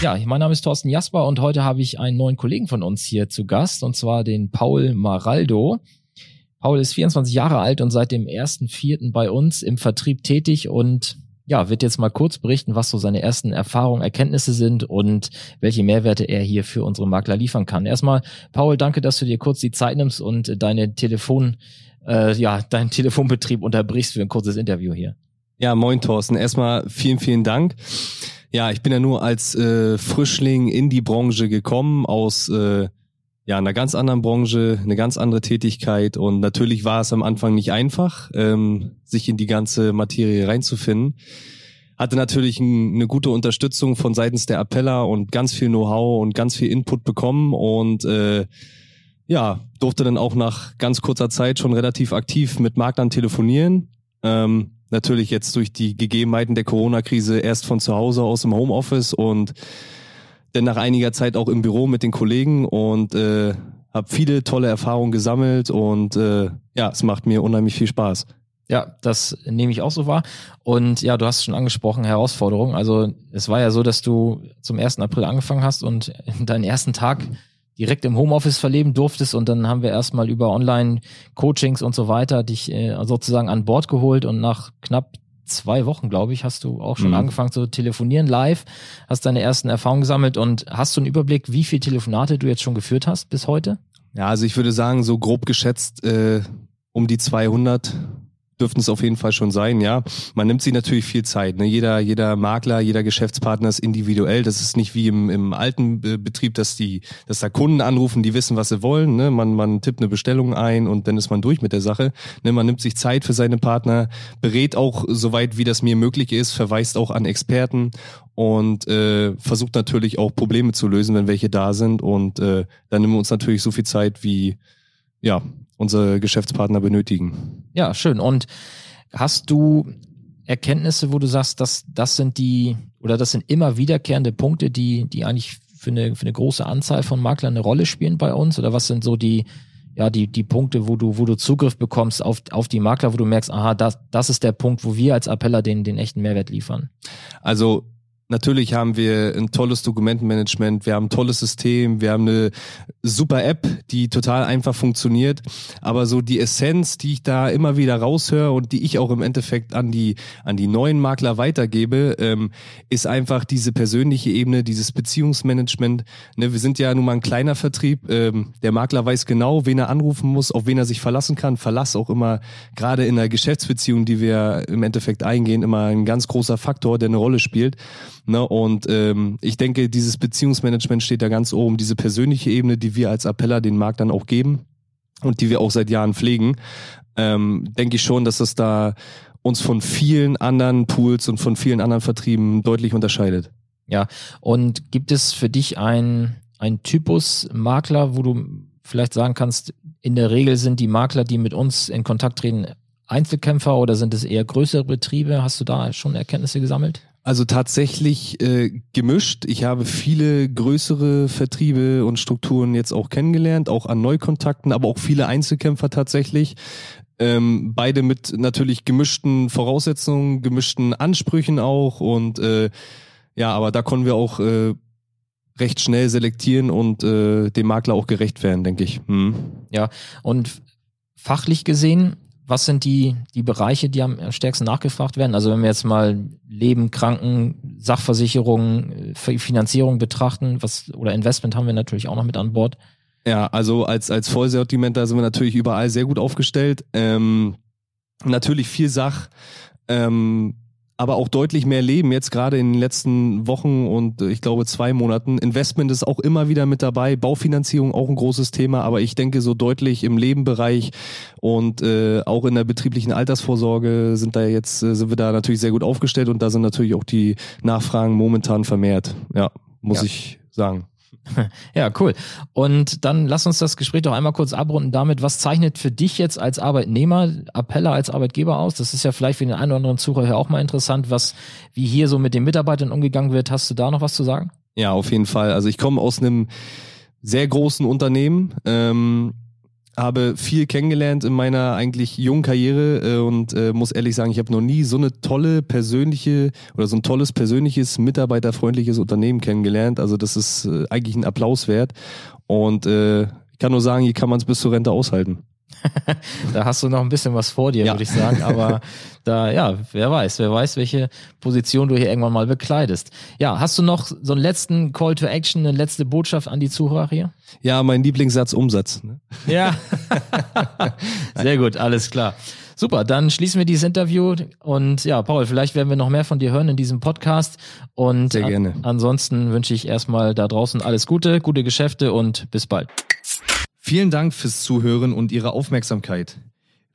Ja, mein Name ist Thorsten Jasper und heute habe ich einen neuen Kollegen von uns hier zu Gast und zwar den Paul Maraldo. Paul ist 24 Jahre alt und seit dem 1.4. bei uns im Vertrieb tätig und ja, wird jetzt mal kurz berichten, was so seine ersten Erfahrungen, Erkenntnisse sind und welche Mehrwerte er hier für unsere Makler liefern kann. Erstmal, Paul, danke, dass du dir kurz die Zeit nimmst und deine Telefon, äh, ja, deinen Telefonbetrieb unterbrichst für ein kurzes Interview hier. Ja, moin Thorsten. Erstmal vielen, vielen Dank. Ja, ich bin ja nur als äh, Frischling in die Branche gekommen aus äh, ja einer ganz anderen Branche, eine ganz andere Tätigkeit und natürlich war es am Anfang nicht einfach, ähm, sich in die ganze Materie reinzufinden. Hatte natürlich ein, eine gute Unterstützung von seitens der Appella und ganz viel Know-how und ganz viel Input bekommen und äh, ja, durfte dann auch nach ganz kurzer Zeit schon relativ aktiv mit Maklern telefonieren. Ähm, natürlich jetzt durch die Gegebenheiten der Corona-Krise erst von zu Hause aus im Homeoffice und dann nach einiger Zeit auch im Büro mit den Kollegen und äh, habe viele tolle Erfahrungen gesammelt und äh, ja, es macht mir unheimlich viel Spaß. Ja, das nehme ich auch so wahr. Und ja, du hast schon angesprochen, Herausforderungen. Also es war ja so, dass du zum 1. April angefangen hast und deinen ersten Tag direkt im Homeoffice verleben durftest und dann haben wir erstmal über Online-Coachings und so weiter dich äh, sozusagen an Bord geholt und nach knapp zwei Wochen, glaube ich, hast du auch schon mhm. angefangen zu telefonieren live, hast deine ersten Erfahrungen gesammelt und hast du einen Überblick, wie viele Telefonate du jetzt schon geführt hast bis heute? Ja, also ich würde sagen, so grob geschätzt äh, um die 200 dürften es auf jeden Fall schon sein, ja. Man nimmt sich natürlich viel Zeit. Ne? Jeder, jeder Makler, jeder Geschäftspartner ist individuell. Das ist nicht wie im, im alten Betrieb, dass die, dass da Kunden anrufen, die wissen, was sie wollen. Ne? Man, man tippt eine Bestellung ein und dann ist man durch mit der Sache. Ne? Man nimmt sich Zeit für seine Partner, berät auch soweit, wie das mir möglich ist, verweist auch an Experten und äh, versucht natürlich auch Probleme zu lösen, wenn welche da sind. Und äh, dann nehmen wir uns natürlich so viel Zeit wie ja, unsere Geschäftspartner benötigen. Ja, schön. Und hast du Erkenntnisse, wo du sagst, dass das sind die oder das sind immer wiederkehrende Punkte, die, die eigentlich für eine, für eine große Anzahl von Maklern eine Rolle spielen bei uns? Oder was sind so die, ja, die, die Punkte, wo du, wo du Zugriff bekommst auf, auf die Makler, wo du merkst, aha, das, das ist der Punkt, wo wir als Appeller den, den echten Mehrwert liefern? Also Natürlich haben wir ein tolles Dokumentenmanagement, wir haben ein tolles System, wir haben eine super App, die total einfach funktioniert. Aber so die Essenz, die ich da immer wieder raushöre und die ich auch im Endeffekt an die, an die neuen Makler weitergebe, ähm, ist einfach diese persönliche Ebene, dieses Beziehungsmanagement. Ne, wir sind ja nun mal ein kleiner Vertrieb. Ähm, der Makler weiß genau, wen er anrufen muss, auf wen er sich verlassen kann. Verlass auch immer, gerade in der Geschäftsbeziehung, die wir im Endeffekt eingehen, immer ein ganz großer Faktor, der eine Rolle spielt. Ne? Und ähm, ich denke, dieses Beziehungsmanagement steht da ganz oben, diese persönliche Ebene, die wir als Appeller den Markt dann auch geben und die wir auch seit Jahren pflegen, ähm, denke ich schon, dass das da uns von vielen anderen Pools und von vielen anderen Vertrieben deutlich unterscheidet. Ja, und gibt es für dich ein, ein Typus Makler, wo du vielleicht sagen kannst, in der Regel sind die Makler, die mit uns in Kontakt treten, Einzelkämpfer oder sind es eher größere Betriebe? Hast du da schon Erkenntnisse gesammelt? Also tatsächlich äh, gemischt. Ich habe viele größere Vertriebe und Strukturen jetzt auch kennengelernt, auch an Neukontakten, aber auch viele Einzelkämpfer tatsächlich. Ähm, beide mit natürlich gemischten Voraussetzungen, gemischten Ansprüchen auch und äh, ja, aber da konnten wir auch äh, recht schnell selektieren und äh, dem Makler auch gerecht werden, denke ich. Hm. Ja, und fachlich gesehen was sind die, die Bereiche, die am stärksten nachgefragt werden? Also wenn wir jetzt mal Leben, Kranken, Sachversicherung, Finanzierung betrachten, was oder Investment haben wir natürlich auch noch mit an Bord. Ja, also als, als Vollsortimenter sind wir natürlich überall sehr gut aufgestellt. Ähm, natürlich viel Sach. Ähm, aber auch deutlich mehr Leben jetzt gerade in den letzten Wochen und äh, ich glaube zwei Monaten. Investment ist auch immer wieder mit dabei, Baufinanzierung auch ein großes Thema, aber ich denke so deutlich im Lebenbereich und äh, auch in der betrieblichen Altersvorsorge sind da jetzt äh, sind wir da natürlich sehr gut aufgestellt und da sind natürlich auch die Nachfragen momentan vermehrt. Ja. muss Ja. ich sagen. Ja, cool. Und dann lass uns das Gespräch doch einmal kurz abrunden damit, was zeichnet für dich jetzt als Arbeitnehmer Appella als Arbeitgeber aus? Das ist ja vielleicht für den einen oder anderen Zuhörer auch mal interessant, was, wie hier so mit den Mitarbeitern umgegangen wird. Hast du da noch was zu sagen? Ja, auf jeden Fall. Also ich komme aus einem sehr großen Unternehmen, ähm, habe viel kennengelernt in meiner eigentlich jungen Karriere äh, und äh, muss ehrlich sagen, ich habe noch nie so eine tolle persönliche oder so ein tolles persönliches, mitarbeiterfreundliches Unternehmen kennengelernt. Also das ist äh, eigentlich ein Applaus wert. Und äh, ich kann nur sagen, hier kann man es bis zur Rente aushalten. Da hast du noch ein bisschen was vor dir, Ja. würde ich sagen. Aber da, ja, wer weiß, wer weiß, welche Position du hier irgendwann mal bekleidest. Ja, hast du noch so einen letzten Call to Action, eine letzte Botschaft an die Zuhörer hier? Ja, mein Lieblingssatz Umsatz. Ne? Ja. Sehr gut, alles klar. Super, dann schließen wir dieses Interview und ja, Paul, vielleicht werden wir noch mehr von dir hören in diesem Podcast und Sehr gerne. An, ansonsten wünsche ich erstmal da draußen alles Gute, gute Geschäfte und bis bald. Vielen Dank fürs Zuhören und Ihre Aufmerksamkeit.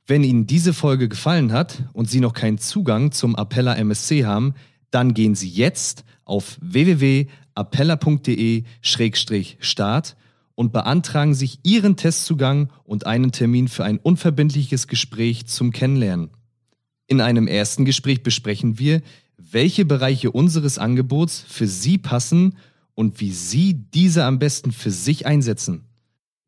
Wenn Ihnen diese Folge gefallen hat und Sie noch keinen Zugang zum Appella MSC haben, dann gehen Sie jetzt auf www.appella.de-start und beantragen sich Ihren Testzugang und einen Termin für ein unverbindliches Gespräch zum Kennenlernen. In einem ersten Gespräch besprechen wir, welche Bereiche unseres Angebots für Sie passen und wie Sie diese am besten für sich einsetzen.